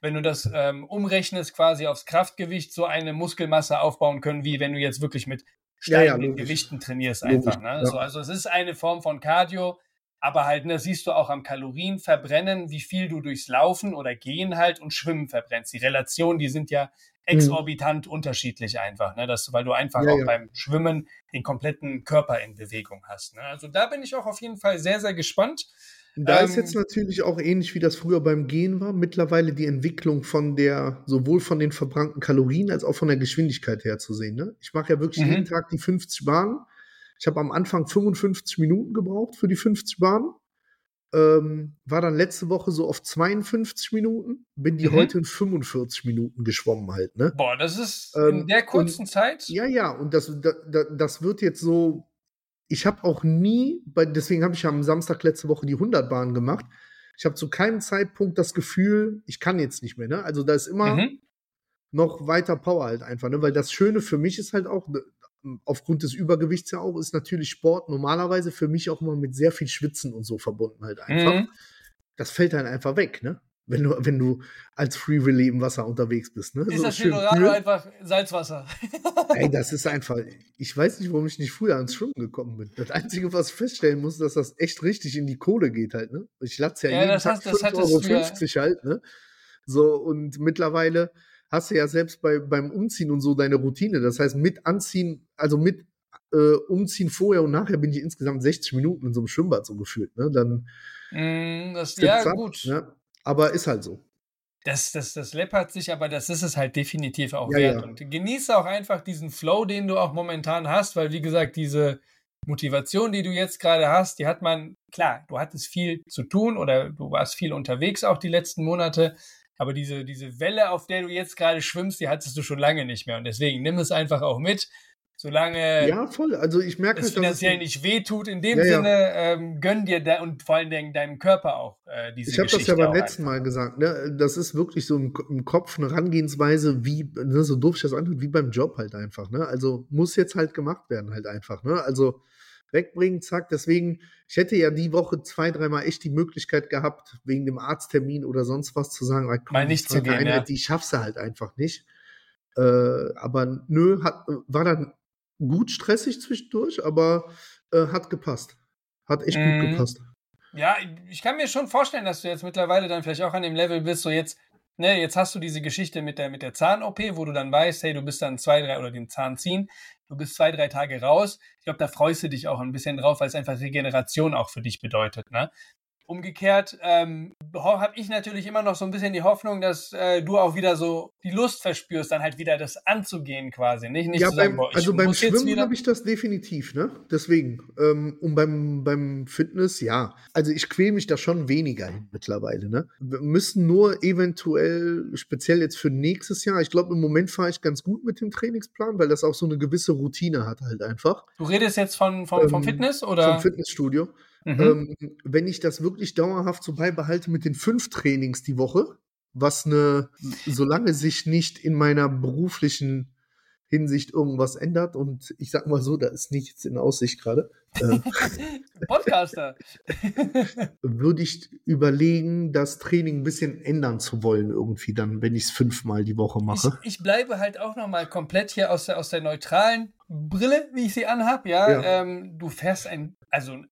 wenn du das ähm, umrechnest, quasi aufs Kraftgewicht, so eine Muskelmasse aufbauen können, wie wenn du jetzt wirklich mit Ja, ja, steigenden logisch. Gewichten trainierst Logisch, einfach. Ne? ja. So, also es ist eine Form von Cardio, aber halt, ne, siehst du auch am Kalorienverbrennen, wie viel du durchs Laufen oder Gehen halt und Schwimmen verbrennst. Die Relationen, die sind ja exorbitant unterschiedlich einfach, ne? Das, weil du einfach Ja, auch ja. beim Schwimmen den kompletten Körper in Bewegung hast. Ne? Also da bin ich auch auf jeden Fall sehr, sehr gespannt. Da ist Ähm, jetzt natürlich auch ähnlich wie das früher beim Gehen war, mittlerweile die Entwicklung von der, sowohl von den verbrannten Kalorien als auch von der Geschwindigkeit her zu sehen. Ne? Ich mache ja wirklich Mhm. jeden Tag die 50 Bahnen. Ich habe am Anfang 55 Minuten gebraucht für die 50 Bahnen. Ähm, war dann letzte Woche so auf 52 Minuten, bin die Mhm. heute in 45 Minuten geschwommen halt, ne? Boah, das ist Ähm, in der kurzen Zeit. Ja, ja, und das, da, da, das wird jetzt so. Ich habe auch nie, bei, deswegen habe ich am Samstag letzte Woche die 100 Bahn gemacht. Ich habe zu keinem Zeitpunkt das Gefühl, ich kann jetzt nicht mehr. Ne? Also da ist immer Mhm. noch weiter Power halt einfach. Ne? Weil das Schöne für mich ist halt auch, aufgrund des Übergewichts ja auch, ist natürlich Sport normalerweise für mich auch immer mit sehr viel Schwitzen und so verbunden halt einfach. Mhm. Das fällt dann einfach weg, ne? Wenn du, wenn du als Free Relay im Wasser unterwegs bist. Ne? Ist So das schön Colorado einfach Salzwasser? Ey, das ist einfach. Ich weiß nicht, warum ich nicht früher ans Schwimmen gekommen bin. Das Einzige, was ich feststellen muss, dass das echt richtig in die Kohle geht halt, ne? Ich latze ja, Ja, jeden Tag hast- das 5,50 hattest du Euro halt, ne? So, und mittlerweile hast du ja selbst bei, beim Umziehen und so deine Routine. Das heißt, mit Anziehen, also mit äh, Umziehen vorher und nachher bin ich insgesamt 60 Minuten in so einem Schwimmbad so gefühlt, ne? Dann Mm, das, ja, ab, gut. Ne? Aber ist halt so. Das, das, das läppert sich, aber das ist es halt definitiv auch Ja, wert. ja. Und genieße auch einfach diesen Flow, den du auch momentan hast, weil, wie gesagt, diese Motivation, die du jetzt gerade hast, die hat man, klar, du hattest viel zu tun oder du warst viel unterwegs auch die letzten Monate, aber diese, diese Welle, auf der du jetzt gerade schwimmst, die hattest du schon lange nicht mehr. Und deswegen nimm es einfach auch mit. solange Ja, voll. Also ich merke es halt, finanziell nicht wehtut, in dem Ja, ja. Sinne, ähm, gönn dir da und vor allen Dingen deinem Körper auch äh, diese ich habe das ja beim letzten Mal gesagt, ne? Das ist wirklich so im, im Kopf eine Herangehensweise, wie, ne, so doof ich das antut, wie beim Job halt einfach, ne? Also muss jetzt halt gemacht werden, halt einfach, ne? Also wegbringen, zack. Deswegen, ich hätte ja die Woche zwei, dreimal echt die Möglichkeit gehabt, wegen dem Arzttermin oder sonst was zu sagen, ah, komm, Mal nicht zu gehen, Einheit, ja. die schaffst du halt einfach nicht. Äh, aber nö, hat, war dann gut stressig zwischendurch, aber äh, hat gepasst. Hat echt Mhm. gut gepasst. Ja, ich kann mir schon vorstellen, dass du jetzt mittlerweile dann vielleicht auch an dem Level bist, so jetzt, ne, jetzt hast du diese Geschichte mit der, mit der Zahn-OP, wo du dann weißt, hey, du bist dann zwei, drei, oder den Zahn ziehen, du bist zwei, drei Tage raus. Ich glaube, da freust du dich auch ein bisschen drauf, weil es einfach Regeneration auch für dich bedeutet, ne? Umgekehrt ähm, habe ich natürlich immer noch so ein bisschen die Hoffnung, dass äh, du auch wieder so die Lust verspürst, dann halt wieder das anzugehen quasi. Nicht, nicht Ja, zu sagen, beim, boah, ich also beim Schwimmen habe ich das definitiv, ne? Deswegen. Ähm, und beim, beim Fitness, ja. Also ich quäle mich da schon weniger hin mittlerweile, ne? Wir müssen nur eventuell, speziell jetzt für nächstes Jahr, ich glaube, im Moment fahre ich ganz gut mit dem Trainingsplan, weil das auch so eine gewisse Routine hat halt einfach. Du redest jetzt von, vom, vom Ähm, Fitness oder? Vom Fitnessstudio. Mhm. Ähm, wenn ich das wirklich dauerhaft so beibehalte mit den fünf Trainings die Woche, was eine, solange sich nicht in meiner beruflichen Hinsicht irgendwas ändert und ich sag mal so, da ist nichts in Aussicht gerade, äh, Podcaster. würde ich überlegen, das Training ein bisschen ändern zu wollen irgendwie dann, wenn ich es fünfmal die Woche ich, mache. ich bleibe halt auch nochmal komplett hier aus der, aus der neutralen Brille, wie ich sie anhab, ja. Ja. Ähm, du fährst ein, also ein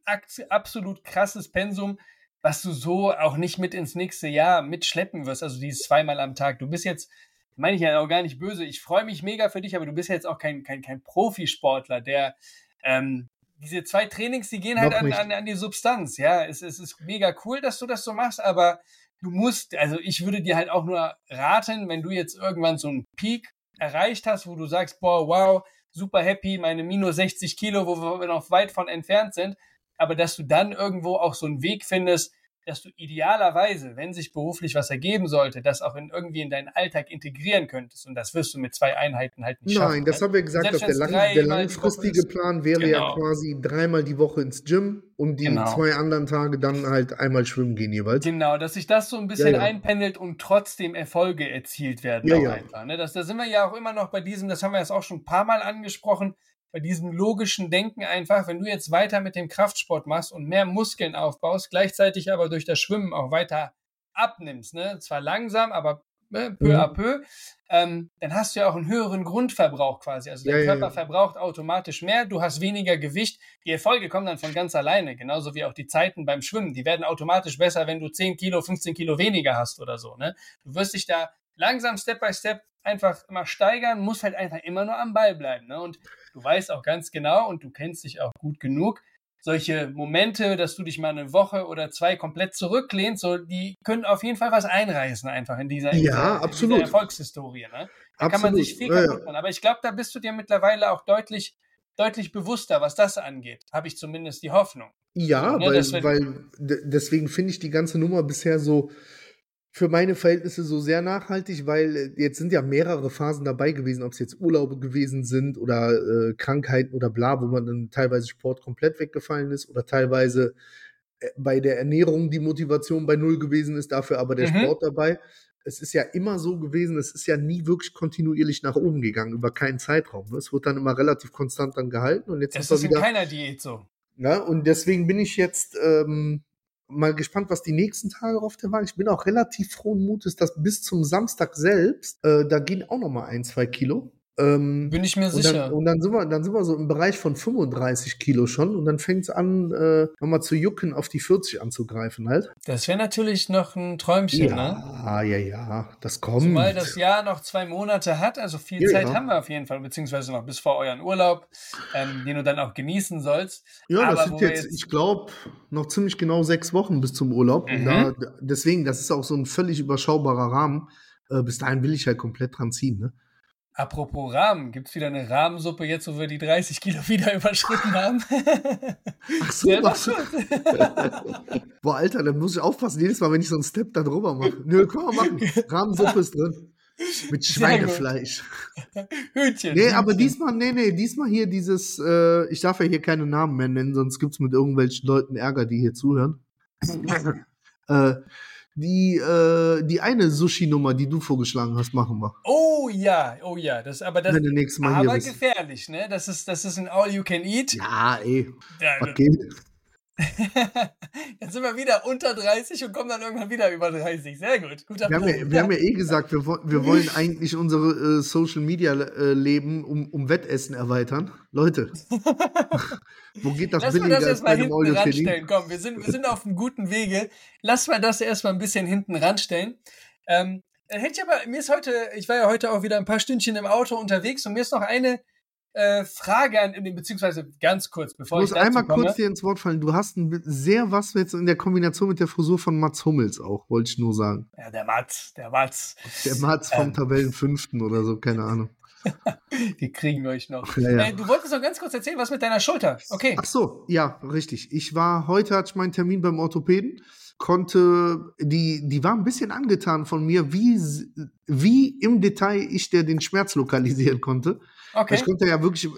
absolut krasses Pensum, was du so auch nicht mit ins nächste Jahr mitschleppen wirst, also dieses zweimal am Tag. Du bist jetzt, meine ich ja auch gar nicht böse, ich freue mich mega für dich, aber du bist jetzt auch kein, kein, kein Profisportler, der ähm, diese zwei Trainings, die gehen halt an, an, an die Substanz, ja. Es, es ist mega cool, dass du das so machst, aber du musst, also ich würde dir halt auch nur raten, wenn du jetzt irgendwann so einen Peak erreicht hast, wo du sagst, boah, wow, super happy, meine minus 60 Kilo, wo wir noch weit von entfernt sind, aber dass du dann irgendwo auch so einen Weg findest, dass du idealerweise, wenn sich beruflich was ergeben sollte, das auch in, irgendwie in deinen Alltag integrieren könntest. Und das wirst du mit zwei Einheiten halt nicht schaffen. Nein, das ne? haben wir gesagt, dass der, lang, der langfristige ist. Plan wäre Genau. ja quasi dreimal die Woche ins Gym und die Genau. zwei anderen Tage dann halt einmal schwimmen gehen jeweils. Genau, dass sich das so ein bisschen Ja, ja. einpendelt und trotzdem Erfolge erzielt werden. Ja, auch ja. einfach, ne? das, da sind wir ja auch immer noch bei diesem, das haben wir jetzt auch schon ein paar Mal angesprochen, bei diesem logischen Denken einfach, wenn du jetzt weiter mit dem Kraftsport machst und mehr Muskeln aufbaust, gleichzeitig aber durch das Schwimmen auch weiter abnimmst, ne? zwar langsam, aber ne, peu Mhm. à peu, ähm, dann hast du ja auch einen höheren Grundverbrauch quasi. Also Ja, ja, Körper ja. verbraucht automatisch mehr, du hast weniger Gewicht. Die Erfolge kommen dann von ganz alleine, genauso wie auch die Zeiten beim Schwimmen. Die werden automatisch besser, wenn du 10 Kilo, 15 Kilo weniger hast oder so. Ne? Du wirst dich da langsam Step by Step einfach immer steigern, musst halt einfach immer nur am Ball bleiben. Ne? Und du weißt auch ganz genau und du kennst dich auch gut genug, solche Momente, dass du dich mal eine Woche oder zwei komplett zurücklehnst, so, die können auf jeden Fall was einreißen einfach in dieser, Ja, in absolut. dieser Erfolgshistorie. Ne? Da kann man Absolut. sich viel Ja, kaputt machen. Aber ich glaube, da bist du dir mittlerweile auch deutlich, deutlich bewusster, was das angeht. Habe ich zumindest die Hoffnung. Ja, So, ne, weil, weil deswegen finde ich die ganze Nummer bisher so für meine Verhältnisse so sehr nachhaltig, weil äh, jetzt sind ja mehrere Phasen dabei gewesen, ob es jetzt Urlaube gewesen sind oder äh, Krankheiten oder bla, wo man dann teilweise Sport komplett weggefallen ist oder teilweise äh, bei der Ernährung die Motivation bei null gewesen ist, dafür aber der Mhm. Sport dabei. Es ist ja immer so gewesen, es ist ja nie wirklich kontinuierlich nach oben gegangen, über keinen Zeitraum. ne? Es wird dann immer relativ konstant dann gehalten und jetzt Das ist wir in wieder keiner Diät so. ja, und deswegen bin ich jetzt ähm, mal gespannt, was die nächsten Tage auf der Waage. Ich bin auch relativ frohen Mutes, dass bis zum Samstag selbst, äh, da gehen auch noch mal ein, zwei Kilo. Ähm, Bin ich mir und sicher. dann, und dann sind wir, dann sind wir so im Bereich von 35 Kilo schon und dann fängt es an, äh, nochmal zu jucken, auf die 40 anzugreifen halt. das wäre natürlich noch ein Träumchen, ne? Ja, ja, ja, das kommt. Zumal das Jahr noch zwei Monate hat, also viel Ja, Zeit ja. haben wir auf jeden Fall, beziehungsweise noch bis vor euren Urlaub, ähm, den du dann auch genießen sollst. Ja, das Aber sind wo wir jetzt, jetzt- ich glaube, noch ziemlich genau sechs Wochen bis zum Urlaub. Und Mhm. da, deswegen, das ist auch so ein völlig überschaubarer Rahmen. Äh, bis dahin will ich halt komplett dran ziehen. Ne? Apropos Rahmen, gibt es wieder eine Rahmensuppe jetzt, wo wir die 30 Kilo wieder überschritten haben? Ach so, Ja, doch. Boah, Alter, dann muss ich aufpassen, jedes Mal, wenn ich so einen Step da drüber mache. Nö, können wir machen. Rahmensuppe ist drin. Mit Schweinefleisch. Hühnchen. Nee, aber diesmal, nee, nee, diesmal hier dieses, äh, ich darf ja hier keine Namen mehr nennen, sonst gibt's mit irgendwelchen Leuten Ärger, die hier zuhören. äh, die, äh, die eine Sushi-Nummer, die du vorgeschlagen hast, machen wir. Oh ja, oh ja. Das, aber das, Wenn du Mal aber gefährlich, ne? Das ist, das ist ein All-You-Can-Eat. Ja, ey. Ja, Okay. Dann sind wir wieder unter 30 und kommen dann irgendwann wieder über 30. Sehr gut. Guter Wir haben, ja, wir haben ja eh gesagt, wir, wir wollen eigentlich unsere äh, Social Media äh, Leben um, um Wettessen erweitern. Leute, wo geht das Lass mal billiger das erstmal hinten ranstellen. Komm, wir sind, wir sind auf einem guten Wege. Lass mal das erstmal ein bisschen hinten ranstellen. Ähm, hätte ich aber, mir ist heute, ich war ja heute auch wieder ein paar Stündchen im Auto unterwegs und mir ist noch eine äh, Frage an, beziehungsweise ganz kurz, bevor Ich ich muss einmal komme. kurz dir ins Wort fallen. Du hast ein, sehr was jetzt in der Kombination mit der Frisur von Mats Hummels auch, wollte ich nur sagen. Ja, der Mats, der Mats, Der Mats vom Ähm. Tabellenfünften oder so, keine Ahnung. die kriegen euch noch. Ja, ja. Äh, du wolltest noch ganz kurz erzählen, was mit deiner Schulter. Okay. Ach so, ja, richtig. Ich war, heute hatte ich meinen Termin beim Orthopäden, konnte, die, die war ein bisschen angetan von mir, wie, wie im Detail ich der den Schmerz lokalisieren konnte. Okay. Ich konnte ja wirklich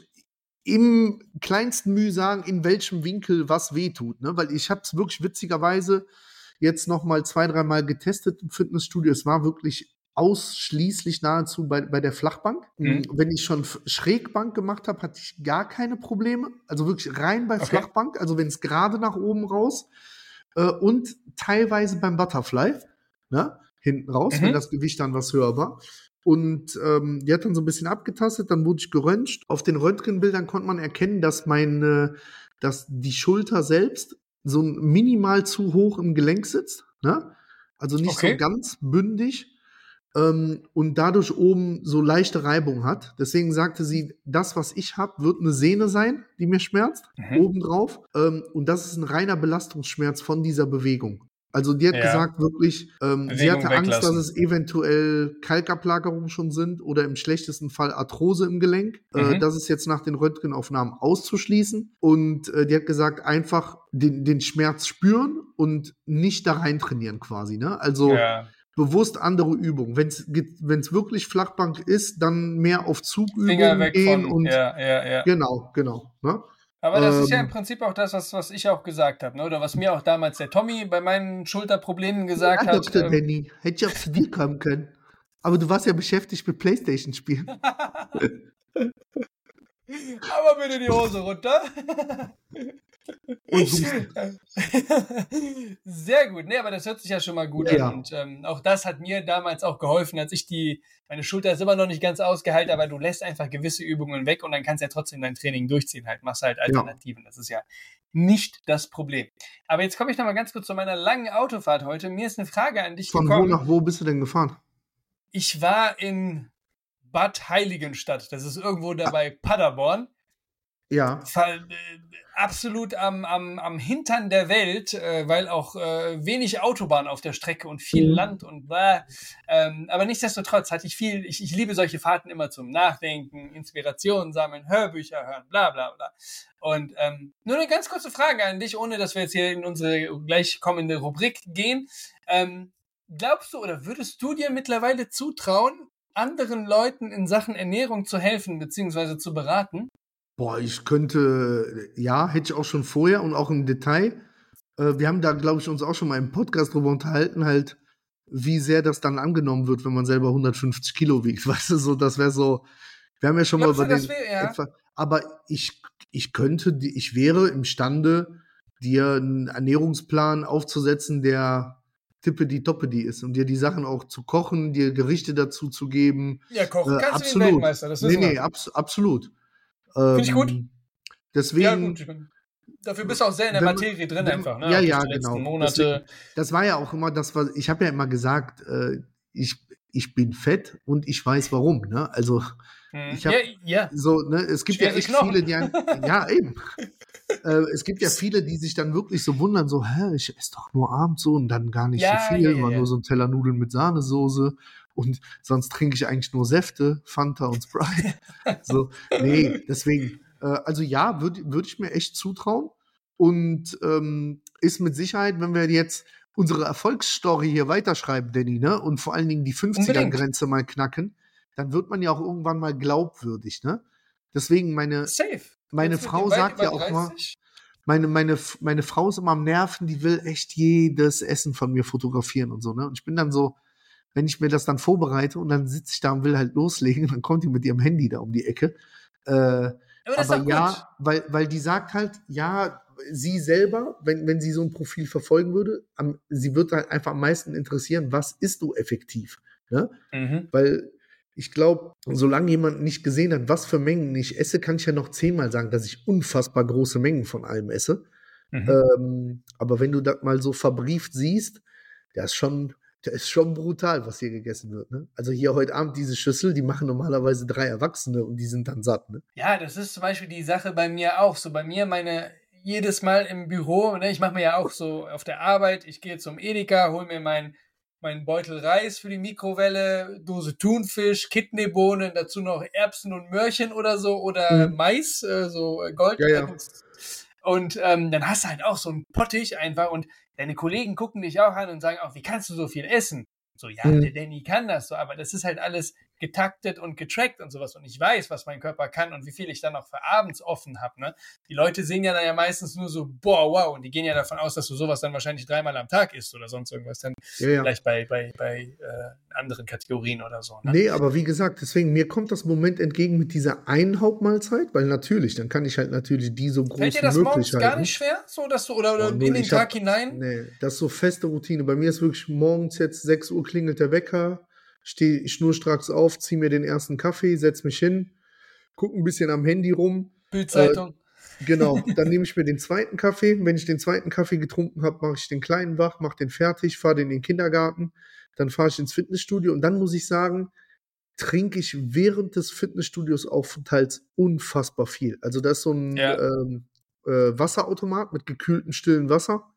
im kleinsten Mühe sagen, in welchem Winkel was wehtut. Ne? Weil ich habe es wirklich witzigerweise jetzt noch mal zwei, dreimal getestet im Fitnessstudio. Es war wirklich ausschließlich nahezu bei, bei der Flachbank. Mhm. Wenn ich schon Schrägbank gemacht habe, hatte ich gar keine Probleme. Also wirklich rein bei Okay. Flachbank, also wenn es gerade nach oben raus äh, und teilweise beim Butterfly, ne? hinten raus, Mhm. wenn das Gewicht dann was höher war. Und ähm, die hat dann so ein bisschen abgetastet, dann wurde ich geröntgt. Auf den Röntgenbildern konnte man erkennen, dass meine, dass die Schulter selbst so minimal zu hoch im Gelenk sitzt. Ne? Also nicht Okay. so ganz bündig ähm, und dadurch oben so leichte Reibung hat. Deswegen sagte sie, das, was ich habe, wird eine Sehne sein, die mir schmerzt, Mhm. obendrauf. Ähm, und das ist ein reiner Belastungsschmerz von dieser Bewegung. Also die hat Ja. gesagt, wirklich, ähm, sie hatte Angst, dass weglassen. es eventuell Kalkablagerungen schon sind oder im schlechtesten Fall Arthrose im Gelenk. Äh, Mhm. das ist jetzt nach den Röntgenaufnahmen auszuschließen. Und äh, die hat gesagt, einfach den, den Schmerz spüren und nicht da rein trainieren quasi. Ne? Also ja. Bewusst andere Übungen. Wenn es wirklich Flachbank ist, dann mehr auf Zugübungen gehen von. und ja, ja, ja. genau, genau. Ne? Aber das ist ja Ähm, im Prinzip auch das, was, was ich auch gesagt habe, ne? oder was mir auch damals der Tommy bei meinen Schulterproblemen gesagt ja, hat. Dr. ähm, Danny, hätte ich auch zu dir kommen können. Aber du warst ja beschäftigt mit Playstation-Spielen. Aber bitte die Hose runter. Und Husten. Sehr gut. Nee, aber das hört sich ja schon mal gut Ja. an. Und ähm, auch das hat mir damals auch geholfen, als ich die, meine Schulter ist immer noch nicht ganz ausgeheilt, aber du lässt einfach gewisse Übungen weg und dann kannst du ja trotzdem dein Training durchziehen. Halt, machst halt Alternativen. Das ist ja nicht das Problem. Aber jetzt komme ich noch mal ganz kurz zu meiner langen Autofahrt heute. Mir ist eine Frage an dich Von wo gekommen. nach wo bist du denn gefahren? Ich war in Bad Heiligenstadt. Das ist irgendwo da bei Paderborn. Ja. Äh, absolut am, am, am Hintern der Welt, äh, weil auch äh, wenig Autobahn auf der Strecke und viel Mhm. Land und bla. Ähm, aber nichtsdestotrotz hatte ich viel, ich, ich liebe solche Fahrten immer zum Nachdenken, Inspiration sammeln, Hörbücher hören, bla bla bla. Und ähm, nur eine ganz kurze Frage an dich, ohne dass wir jetzt hier in unsere gleich kommende Rubrik gehen. Ähm, glaubst du oder würdest du dir mittlerweile zutrauen, anderen Leuten in Sachen Ernährung zu helfen bzw. zu beraten? Boah, ich könnte, ja, hätte ich auch schon vorher und auch im Detail. Äh, wir haben da, glaube ich, uns auch schon mal im Podcast drüber unterhalten, halt, wie sehr das dann angenommen wird, wenn man selber 150 Kilo wiegt. Weißt du, so, das wäre so. Wir haben ja schon Glaubst mal über den. wär- ja? etwa, aber ich, ich könnte, die- ich wäre imstande, dir einen Ernährungsplan aufzusetzen, der tippedi toppedi ist und dir die Sachen auch zu kochen, dir Gerichte dazu zu geben. Ja, kochen Äh, kannst du wie ein absolut. Weltmeister, das Nee, wissen nee, wir. abs absolut. Ich gut. Ähm, Deswegen, Ja, gut. ich bin- Dafür bist du auch sehr in der Wenn Materie drin wenn- einfach, ne? ja, durch ja, genau. Monate. das war ja auch immer das, was ich habe ja immer gesagt, äh, ich, ich bin fett und ich weiß warum. Ne? Also Hm. ich hab- ja, ja. so, ne, es gibt ja Schwere echt Knochen. viele, die ein, ja eben. äh, es gibt ja viele, die sich dann wirklich so wundern, so, hä, ich esse doch nur abends so und dann gar nicht Ja, so viel, ja, ja, ja. nur so ein Teller Nudeln mit Sahnesoße und sonst trinke ich eigentlich nur Säfte, Fanta und Sprite. so, nee, deswegen, äh, also ja, würde würd ich mir echt zutrauen und ähm, ist mit Sicherheit, wenn wir jetzt unsere Erfolgsstory hier weiterschreiben, Danny, ne? Und vor allen Dingen die 50er-Grenze mal knacken, dann wird man ja auch irgendwann mal glaubwürdig, ne? Deswegen meine, Safe. meine Frau sagt ja auch mal, 30. meine, meine, meine Frau ist immer am Nerven, die will echt jedes Essen von mir fotografieren und so, ne? Und ich bin dann so, wenn ich mir das dann vorbereite und dann sitze ich da und will halt loslegen, dann kommt die mit ihrem Handy da um die Ecke. Äh, Aber ist aber ja, weil, weil die sagt halt, ja, sie selber, wenn, wenn sie so ein Profil verfolgen würde, am, sie wird halt einfach am meisten interessieren, was isst du effektiv? Ne? Mhm. Weil ich glaube, solange jemand nicht gesehen hat, was für Mengen ich esse, kann ich ja noch zehnmal sagen, dass ich unfassbar große Mengen von allem esse. Mhm. Ähm, aber wenn du das mal so verbrieft siehst, das ist schon, das ist schon brutal, was hier gegessen wird. Ne? Also hier heute Abend diese Schüssel, die machen normalerweise drei Erwachsene und die sind dann satt. Ne? Ja, das ist zum Beispiel die Sache bei mir auch. So bei mir, meine, jedes Mal im Büro, ne, ich mache mir ja auch so auf der Arbeit, ich gehe zum Edeka, hole mir meinen mein Beutel Reis für die Mikrowelle, Dose Thunfisch, Kidneybohnen, dazu noch Erbsen und Möhrchen oder so oder Mhm. Mais, äh, so äh, Gold. Ja, ja. Und ähm, dann hast du halt auch so einen Pottich einfach und deine Kollegen gucken dich auch an und sagen auch, wie kannst du so viel essen? So, ja, Mhm. der Danny kann das so, aber das ist halt alles getaktet und getrackt und sowas. Und ich weiß, was mein Körper kann und wie viel ich dann auch für abends offen habe. Ne? Die Leute sehen ja dann ja meistens nur so, boah, wow, und die gehen ja davon aus, dass du sowas dann wahrscheinlich dreimal am Tag isst oder sonst irgendwas. Dann Ja, ja. vielleicht bei, bei, bei äh, anderen Kategorien oder so. Ne? Nee, aber wie gesagt, deswegen, mir kommt das Moment entgegen mit dieser einen Hauptmahlzeit, weil natürlich, dann kann ich halt natürlich die so groß Fällt dir wie das möglich morgens halten. gar nicht schwer, so dass du oder, oder Oh, null. in den Ich hab- Tag hinein? Nee, das ist so feste Routine. Bei mir ist wirklich morgens jetzt 6 Uhr klingelt der Wecker, stehe ich schnurstracks auf, ziehe mir den ersten Kaffee, setz mich hin, gucke ein bisschen am Handy rum. Bildzeitung. Genau, dann nehme ich mir den zweiten Kaffee. Wenn ich den zweiten Kaffee getrunken habe, mache ich den kleinen wach, mache den fertig, fahre den in den Kindergarten, dann fahre ich ins Fitnessstudio und dann muss ich sagen, trinke ich während des Fitnessstudios-Aufenthalts unfassbar viel. Also da ist so ein Ja. ähm, äh, Wasserautomat mit gekühltem stillen Wasser.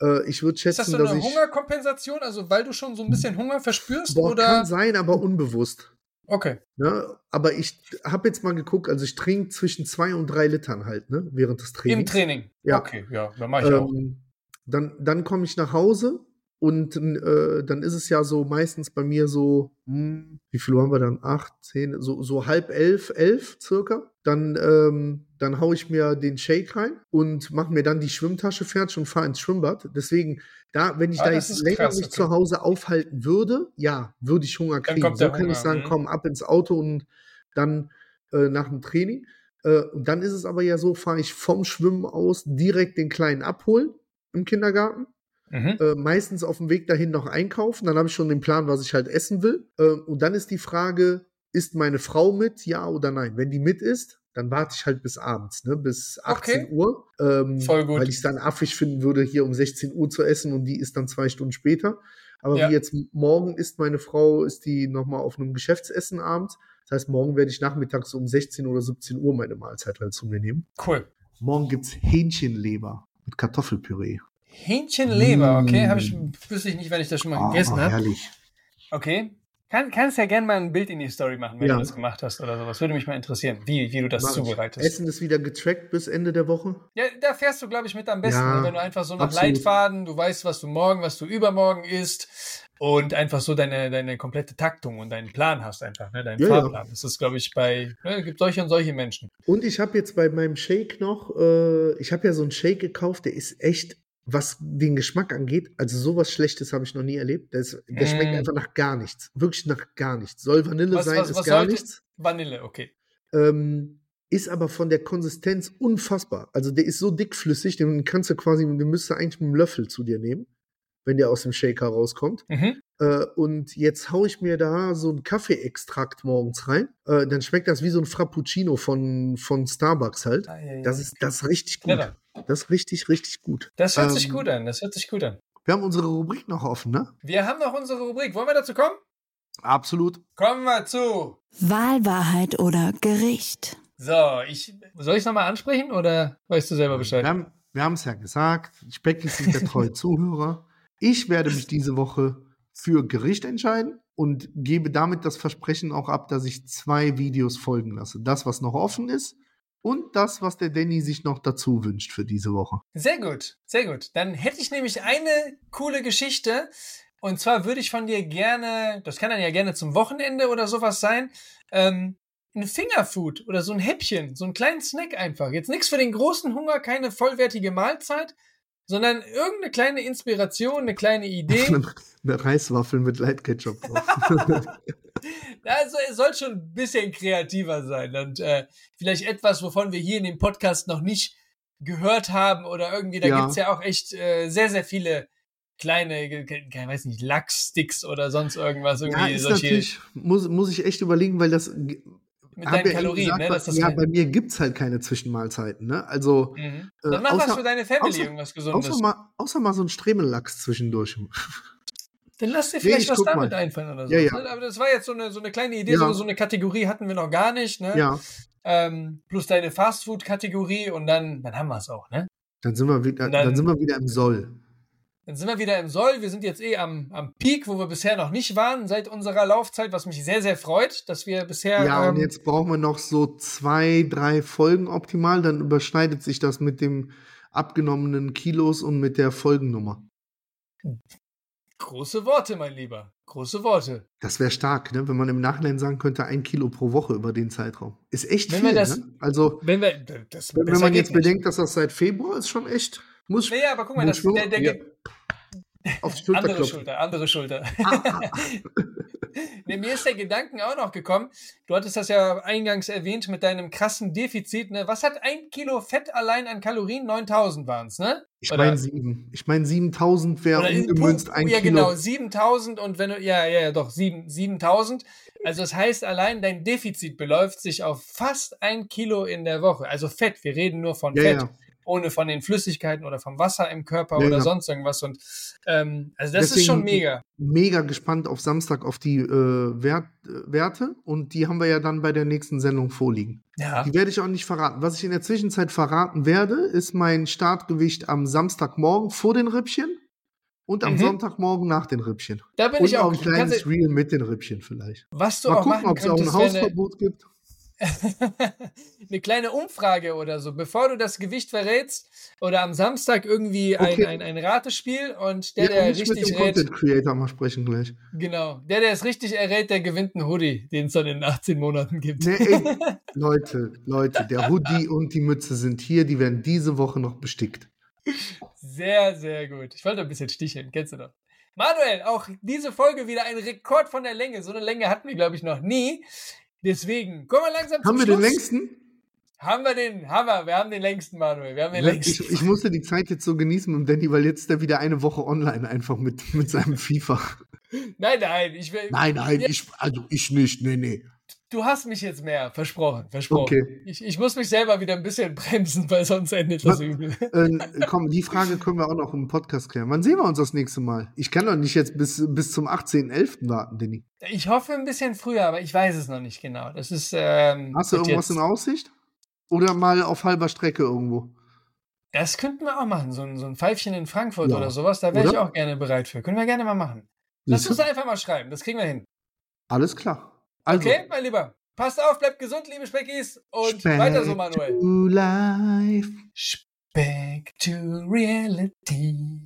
Äh, ich würde ist das schätzen, so dass eine Hungerkompensation, also weil du schon so ein bisschen Hunger verspürst? boah, oder? kann sein, aber unbewusst. Okay. Ne? Aber ich habe jetzt mal geguckt, also ich trinke zwischen zwei und drei Litern halt, ne, während des Trainings. Im Training. Ja. Okay, ja, dann mache ich auch. Ähm, dann dann komme ich nach Hause und äh, dann ist es ja so meistens bei mir so, hm, wie viel haben wir dann? Acht, zehn, so, so halb elf, elf circa. Dann, ähm, dann haue ich mir den Shake rein und mache mir dann die Schwimmtasche fertig und fahre ins Schwimmbad. Deswegen, da, wenn ich Ah, da jetzt länger krass, mich okay. zu Hause aufhalten würde, ja, würde ich Hunger kriegen. So kann ich sagen, mhm. komm ab ins Auto und dann äh, nach dem Training. Äh, und dann ist es aber ja so, fahre ich vom Schwimmen aus direkt den Kleinen abholen im Kindergarten. Mhm. Äh, meistens auf dem Weg dahin noch einkaufen. Dann habe ich schon den Plan, was ich halt essen will. Äh, und dann ist die Frage, ist meine Frau mit, ja oder nein? Wenn die mit ist, dann warte ich halt bis abends, ne? bis 18 Okay. Uhr. Ähm, Voll gut. Weil ich es dann affig finden würde, hier um 16 Uhr zu essen und die ist dann zwei Stunden später. Aber Ja. wie jetzt morgen ist meine Frau, ist die nochmal auf einem Geschäftsessen abends. Das heißt, morgen werde ich nachmittags um 16 oder 17 Uhr meine Mahlzeit halt zu mir nehmen. Cool. Morgen gibt es Hähnchenleber mit Kartoffelpüree. Hähnchenleber, okay, Mm. habe ich, wüsste ich nicht, wenn ich das schon mal Ah, gegessen habe. herrlich. Okay. Kann, kannst ja gerne mal ein Bild in die Story machen, wenn Ja. du das gemacht hast oder sowas. Würde mich mal interessieren, wie, wie du das Mach ich. zubereitest. Essen ist wieder getrackt bis Ende der Woche. Ja, da fährst du, glaube ich, mit am besten, Ja, ne? wenn du einfach so nach absolut. Leitfaden, du weißt, was du morgen, was du übermorgen isst und einfach so deine, deine komplette Taktung und deinen Plan hast einfach, ne? deinen Ja, ja. Fahrplan. Das ist, glaube ich, bei, ne, gibt solche und solche Menschen. Und ich habe jetzt bei meinem Shake noch, äh, ich habe ja so einen Shake gekauft, der ist echt, was den Geschmack angeht, also sowas Schlechtes habe ich noch nie erlebt. Der, ist, der schmeckt Mm. einfach nach gar nichts. Wirklich nach gar nichts. Soll Vanille Was- sein, was- ist was gar nichts. Vanille, okay. Ähm, ist aber von der Konsistenz unfassbar. Also der ist so dickflüssig, den kannst du quasi, den müsstest du eigentlich mit einem Löffel zu dir nehmen, wenn der aus dem Shaker rauskommt. Mhm. Äh, und jetzt haue ich mir da so einen Kaffeeextrakt morgens rein. Äh, dann schmeckt das wie so ein Frappuccino von, von Starbucks halt. Ah, ja, ja. Das ist, das ist richtig gut. Das ist richtig, richtig gut. Das hört sich Ähm, gut an, das hört sich gut an. Wir haben unsere Rubrik noch offen, ne? Wir haben noch unsere Rubrik. Wollen wir dazu kommen? Absolut. Kommen wir zu. Wahl, Wahrheit oder Gericht. So, ich, soll ich es nochmal ansprechen oder weißt du selber Bescheid? Wir haben wir haben es ja gesagt. Specky sind der treue Zuhörer. Ich werde mich diese Woche für Gericht entscheiden und gebe damit das Versprechen auch ab, dass ich zwei Videos folgen lasse. Das, was noch offen ist und das, was der Danny sich noch dazu wünscht für diese Woche. Sehr gut, sehr gut. Dann hätte ich nämlich eine coole Geschichte. Und zwar würde ich von dir gerne, das kann dann ja gerne zum Wochenende oder sowas sein, ähm, ein Fingerfood oder so ein Häppchen, so einen kleinen Snack einfach. Jetzt nichts für den großen Hunger, keine vollwertige Mahlzeit, sondern irgendeine kleine Inspiration, eine kleine Idee. eine Reiswaffel mit Light Ketchup drauf. also es soll schon ein bisschen kreativer sein und äh, vielleicht etwas, wovon wir hier in dem Podcast noch nicht gehört haben oder irgendwie, da ja. gibt's ja auch echt äh, sehr, sehr viele kleine, ich weiß nicht, Lachssticks oder sonst irgendwas. Irgendwie ja, ist solche natürlich, muss, muss ich echt überlegen, weil das mit deinen Kalorien, gesagt, ne? Dass das ja, bei mir gibt es halt keine Zwischenmahlzeiten, ne? Also. Mhm. Äh, Dann mach außer, was für deine Family, außer, irgendwas Gesundes. Außer mal, außer mal so ein Stremellachs zwischendurch. Dann lass dir vielleicht nee, was damit mal. einfallen oder so. Ja, ja. Ne? Aber das war jetzt so eine, so eine kleine Idee, ja. so, so eine Kategorie hatten wir noch gar nicht, ne? Ja. Ähm, plus deine Fastfood-Kategorie und dann, dann haben wir es auch, ne? Dann sind wir wieder, dann, dann sind wir wieder im Soll. Dann sind wir wieder im Soll. Wir sind jetzt eh am, am Peak, wo wir bisher noch nicht waren seit unserer Laufzeit, was mich sehr, sehr freut, dass wir bisher. Ja, ähm, und jetzt brauchen wir noch so zwei, drei Folgen optimal. Dann überschneidet sich das mit dem abgenommenen Kilos und mit der Folgennummer. Große Worte, mein Lieber. Große Worte. Das wäre stark, ne? wenn man im Nachhinein sagen könnte, ein Kilo pro Woche über den Zeitraum. Ist echt wenn viel. Das, ne? Also, wenn, wir, das, wenn man jetzt bedenkt, dass das seit Februar ist, schon echt. Muss, naja, aber guck mal, das, der, der, ja. Auf Schulter andere. Schulter, andere Schulter. Ah, ah, ah. nee, mir ist der Gedanken auch noch gekommen. Du hattest das ja eingangs erwähnt mit deinem krassen Defizit. Ne? Was hat ein Kilo Fett allein an Kalorien? 9000 waren es, ne? Ich meine sieben. Ich meine 7000 wäre ungemünzt ein ja, Kilo. Ja, genau, 7000 und wenn du, ja, ja, ja, doch, 7, 7000. Also das heißt, allein dein Defizit beläuft sich auf fast ein Kilo in der Woche. Also Fett, wir reden nur von ja, Fett. Ja ohne von den Flüssigkeiten oder vom Wasser im Körper ja, oder ja. sonst irgendwas. Und ähm, also das Deswegen ist schon mega. Mega gespannt auf Samstag auf die äh, Wert, äh, Werte und die haben wir ja dann bei der nächsten Sendung vorliegen. Ja. Die werde ich auch nicht verraten. Was ich in der Zwischenzeit verraten werde, ist mein Startgewicht am Samstagmorgen vor den Rippchen und am mhm. Sonntagmorgen nach den Rippchen. Da bin und ich auch. ein kleines Reel mit den Rippchen vielleicht. Was du Mal auch gucken, ob es auch ein Hausverbot gibt. eine kleine Umfrage oder so, bevor du das Gewicht verrätst oder am Samstag irgendwie okay. ein, ein, ein Ratespiel und der, ja, der richtig mit dem rät. Content Creator mal sprechen gleich. Genau, der, der es richtig errät, der gewinnt einen Hoodie, den es dann in 18 Monaten gibt. Nee, ey, Leute, Leute, der Hoodie und die Mütze sind hier, die werden diese Woche noch bestickt. Sehr, sehr gut. Ich wollte ein bisschen sticheln, kennst du doch. Manuel, auch diese Folge wieder ein Rekord von der Länge. So eine Länge hatten wir, glaube ich, noch nie. Deswegen, kommen wir langsam zum Haben wir Schluss. den längsten? Haben wir den, haben wir, wir haben den längsten, Manuel, wir haben den längsten. Ich, ich musste die Zeit jetzt so genießen mit Danny, weil jetzt ist er wieder eine Woche online einfach mit, mit seinem FIFA. Nein, nein, ich will. Nein, nein, ich, also ich nicht, nee, nee. Du hast mich jetzt mehr, versprochen, versprochen. Okay. Ich, ich muss mich selber wieder ein bisschen bremsen, weil sonst endet das übel. Äh, komm, die Frage können wir auch noch im Podcast klären. Wann sehen wir uns das nächste Mal? Ich kann doch nicht jetzt bis, bis zum 18.11. warten, Denny. Ich hoffe ein bisschen früher, aber ich weiß es noch nicht genau. Das ist. Ähm, Hast du irgendwas in Aussicht? Oder mal auf halber Strecke irgendwo? Das könnten wir auch machen. So ein, so ein Pfeifchen in Frankfurt ja. oder sowas. Da wäre ich auch gerne bereit für. Können wir gerne mal machen. Lass uns einfach mal schreiben. Das kriegen wir hin. Alles klar. Also, okay, mein Lieber. Passt auf, bleibt gesund, liebe Speckis. Und Speck weiter so, Manuel. To life. Speck to reality.